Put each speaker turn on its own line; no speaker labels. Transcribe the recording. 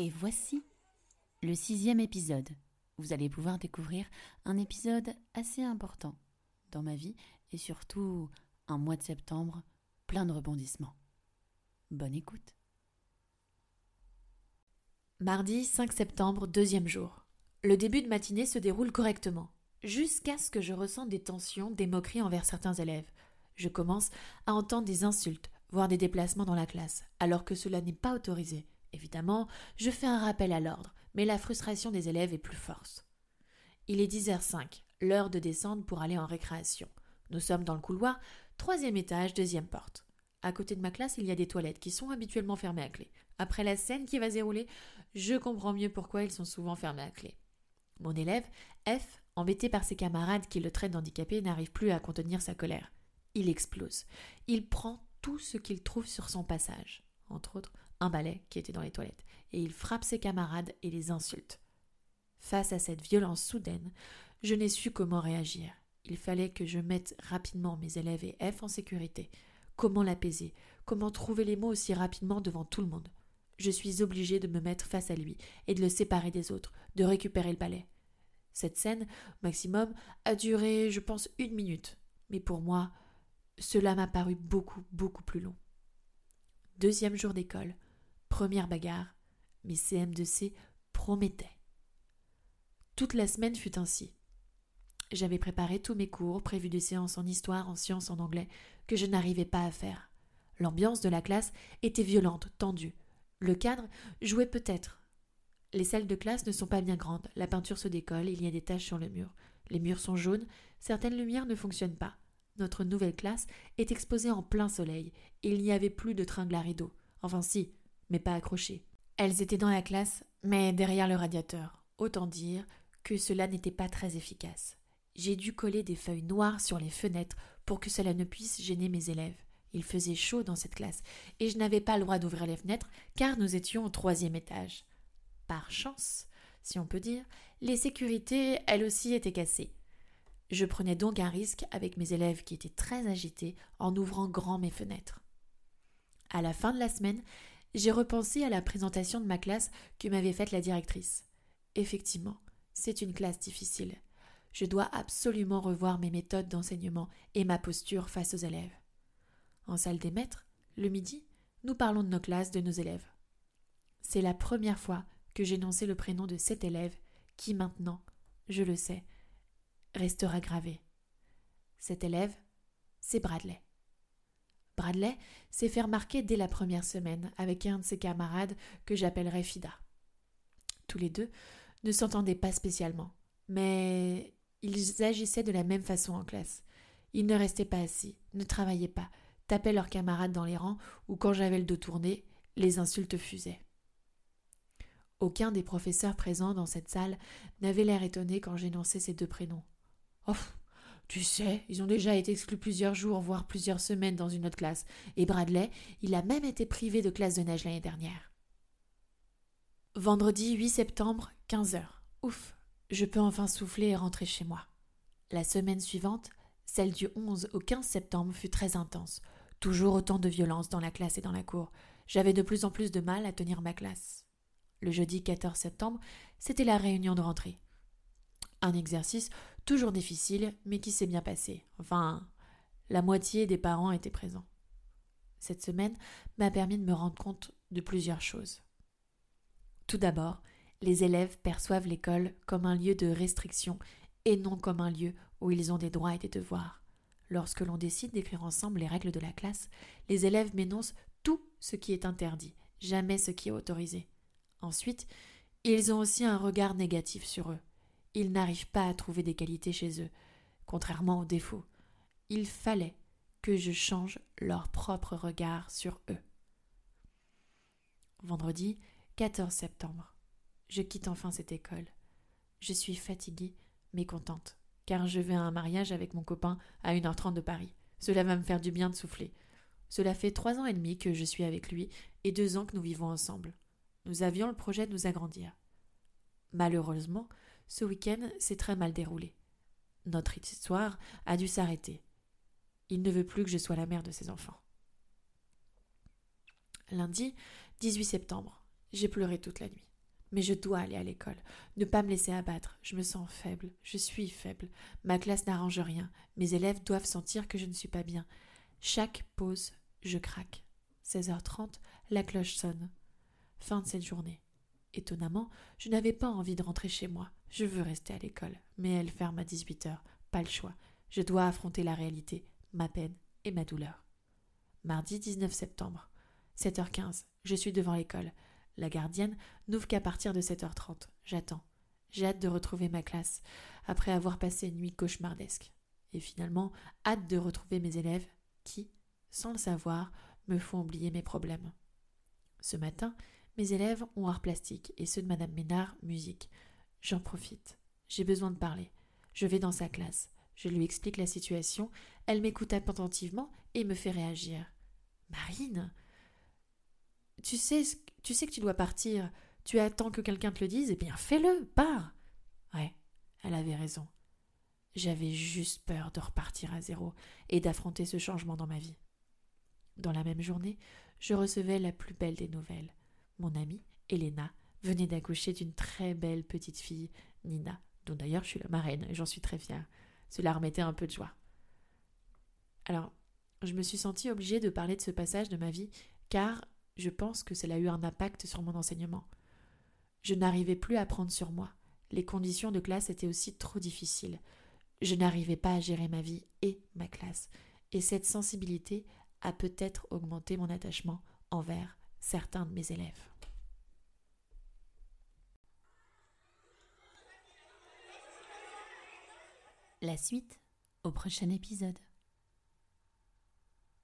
Et voici le sixième épisode. Vous allez pouvoir découvrir un épisode assez important dans ma vie et surtout un mois de septembre plein de rebondissements. Bonne écoute.
Mardi 5 septembre, deuxième jour. Le début de matinée se déroule correctement, jusqu'à ce que je ressente des tensions, des moqueries envers certains élèves. Je commence à entendre des insultes, voire des déplacements dans la classe, alors que cela n'est pas autorisé. Évidemment, je fais un rappel à l'ordre, mais la frustration des élèves est plus forte. Il est 10h05, l'heure de descendre pour aller en récréation. Nous sommes dans le couloir, troisième étage, deuxième porte. À côté de ma classe, il y a des toilettes qui sont habituellement fermées à clé. Après la scène qui va se dérouler, je comprends mieux pourquoi ils sont souvent fermés à clé. Mon élève, F, embêté par ses camarades qui le traitent d'handicapé, n'arrive plus à contenir sa colère. Il explose. Il prend tout ce qu'il trouve sur son passage, entre autres un balai qui était dans les toilettes, et il frappe ses camarades et les insulte. Face à cette violence soudaine, je n'ai su comment réagir. Il fallait que je mette rapidement mes élèves et F en sécurité. Comment l'apaiser? Comment trouver les mots aussi rapidement devant tout le monde? Je suis obligée de me mettre face à lui et de le séparer des autres, de récupérer le balai. Cette scène, maximum, a duré, je pense, une minute. Mais pour moi, cela m'a paru beaucoup, beaucoup plus long. Deuxième jour d'école, première bagarre, mes CM2C promettaient. Toute la semaine fut ainsi. J'avais préparé tous mes cours, prévu des séances en histoire, en sciences, en anglais, que je n'arrivais pas à faire. L'ambiance de la classe était violente, tendue. Le cadre jouait peut-être. Les salles de classe ne sont pas bien grandes, la peinture se décolle, il y a des taches sur le mur. Les murs sont jaunes, certaines lumières ne fonctionnent pas. Notre nouvelle classe est exposée en plein soleil, et il n'y avait plus de tringles à rideaux. Enfin si, mais pas accrochées. Elles étaient dans la classe, mais derrière le radiateur. Autant dire que cela n'était pas très efficace. J'ai dû coller des feuilles noires sur les fenêtres pour que cela ne puisse gêner mes élèves. Il faisait chaud dans cette classe, et je n'avais pas le droit d'ouvrir les fenêtres car nous étions au troisième étage. Par chance, si on peut dire, les sécurités, elles aussi, étaient cassées. Je prenais donc un risque avec mes élèves qui étaient très agités en ouvrant grand mes fenêtres. À la fin de la semaine, j'ai repensé à la présentation de ma classe que m'avait faite la directrice. Effectivement, c'est une classe difficile. Je dois absolument revoir mes méthodes d'enseignement et ma posture face aux élèves. En salle des maîtres, le midi, nous parlons de nos classes, de nos élèves. C'est la première fois que j'énonçais le prénom de cet élève qui maintenant, je le sais, restera gravé. Cet élève, c'est Bradley. Bradley s'est fait remarquer dès la première semaine avec un de ses camarades que j'appellerai Fida. Tous les deux ne s'entendaient pas spécialement, mais ils agissaient de la même façon en classe. Ils ne restaient pas assis, ne travaillaient pas, tapaient leurs camarades dans les rangs ou quand j'avais le dos tourné, les insultes fusaient. Aucun des professeurs présents dans cette salle n'avait l'air étonné quand j'énonçais ces deux prénoms. Tu sais, ils ont déjà été exclus plusieurs jours, voire plusieurs semaines dans une autre classe. Et Bradley, il a même été privé de classe de neige l'année dernière. Vendredi 8 septembre, 15 heures. Ouf, je peux enfin souffler et rentrer chez moi. La semaine suivante, celle du 11 au 15 septembre, fut très intense. Toujours autant de violence dans la classe et dans la cour. J'avais de plus en plus de mal à tenir ma classe. Le jeudi 14 septembre, c'était la réunion de rentrée. Un exercice toujours difficile, mais qui s'est bien passé. Enfin, la moitié des parents étaient présents. Cette semaine m'a permis de me rendre compte de plusieurs choses. Tout d'abord, les élèves perçoivent l'école comme un lieu de restriction et non comme un lieu où ils ont des droits et des devoirs. Lorsque l'on décide d'écrire ensemble les règles de la classe, les élèves m'énoncent tout ce qui est interdit, jamais ce qui est autorisé. Ensuite, ils ont aussi un regard négatif sur eux ils n'arrivent pas à trouver des qualités chez eux, contrairement aux défauts. Il fallait que je change leur propre regard sur eux. Vendredi 14 septembre. Je quitte enfin cette école. Je suis fatiguée, mais contente, car je vais à un mariage avec mon copain à 1h30 de Paris. Cela va me faire du bien de souffler. Cela fait trois ans et demi que je suis avec lui et deux ans que nous vivons ensemble. Nous avions le projet de nous agrandir. Malheureusement, ce week-end s'est très mal déroulé. Notre histoire a dû s'arrêter. Il ne veut plus que je sois la mère de ses enfants. Lundi 18 septembre. J'ai pleuré toute la nuit. Mais je dois aller à l'école, ne pas me laisser abattre. Je me sens faible, je suis faible. Ma classe n'arrange rien. Mes élèves doivent sentir que je ne suis pas bien. Chaque pause, je craque. 16h30, la cloche sonne. Fin de cette journée. Étonnamment, je n'avais pas envie de rentrer chez moi. Je veux rester à l'école. Mais elle ferme à 18h. Pas le choix. Je dois affronter la réalité, ma peine et ma douleur. Mardi 19 septembre. 7h15. Je suis devant l'école. La gardienne n'ouvre qu'à partir de 7h30. J'attends. J'ai hâte de retrouver ma classe, après avoir passé une nuit cauchemardesque. Et finalement, hâte de retrouver mes élèves qui, sans le savoir, me font oublier mes problèmes. Ce matin, mes élèves ont art plastique et ceux de Madame Ménard musique. J'en profite. J'ai besoin de parler. Je vais dans sa classe. Je lui explique la situation. Elle m'écoute attentivement et me fait réagir. Marine, tu sais, tu sais que tu dois partir. Tu attends que quelqu'un te le dise, eh bien fais-le, pars. Ouais, elle avait raison. J'avais juste peur de repartir à zéro et d'affronter ce changement dans ma vie. Dans la même journée, je recevais la plus belle des nouvelles. Mon amie, Elena, venait d'accoucher d'une très belle petite fille, Nina, dont d'ailleurs je suis la marraine et j'en suis très fière. Cela remettait un peu de joie. Alors, je me suis sentie obligée de parler de ce passage de ma vie, car je pense que cela a eu un impact sur mon enseignement. Je n'arrivais plus à prendre sur moi. Les conditions de classe étaient aussi trop difficiles. Je n'arrivais pas à gérer ma vie et ma classe. Et cette sensibilité a peut-être augmenté mon attachement envers certains de mes élèves.
La suite au prochain épisode.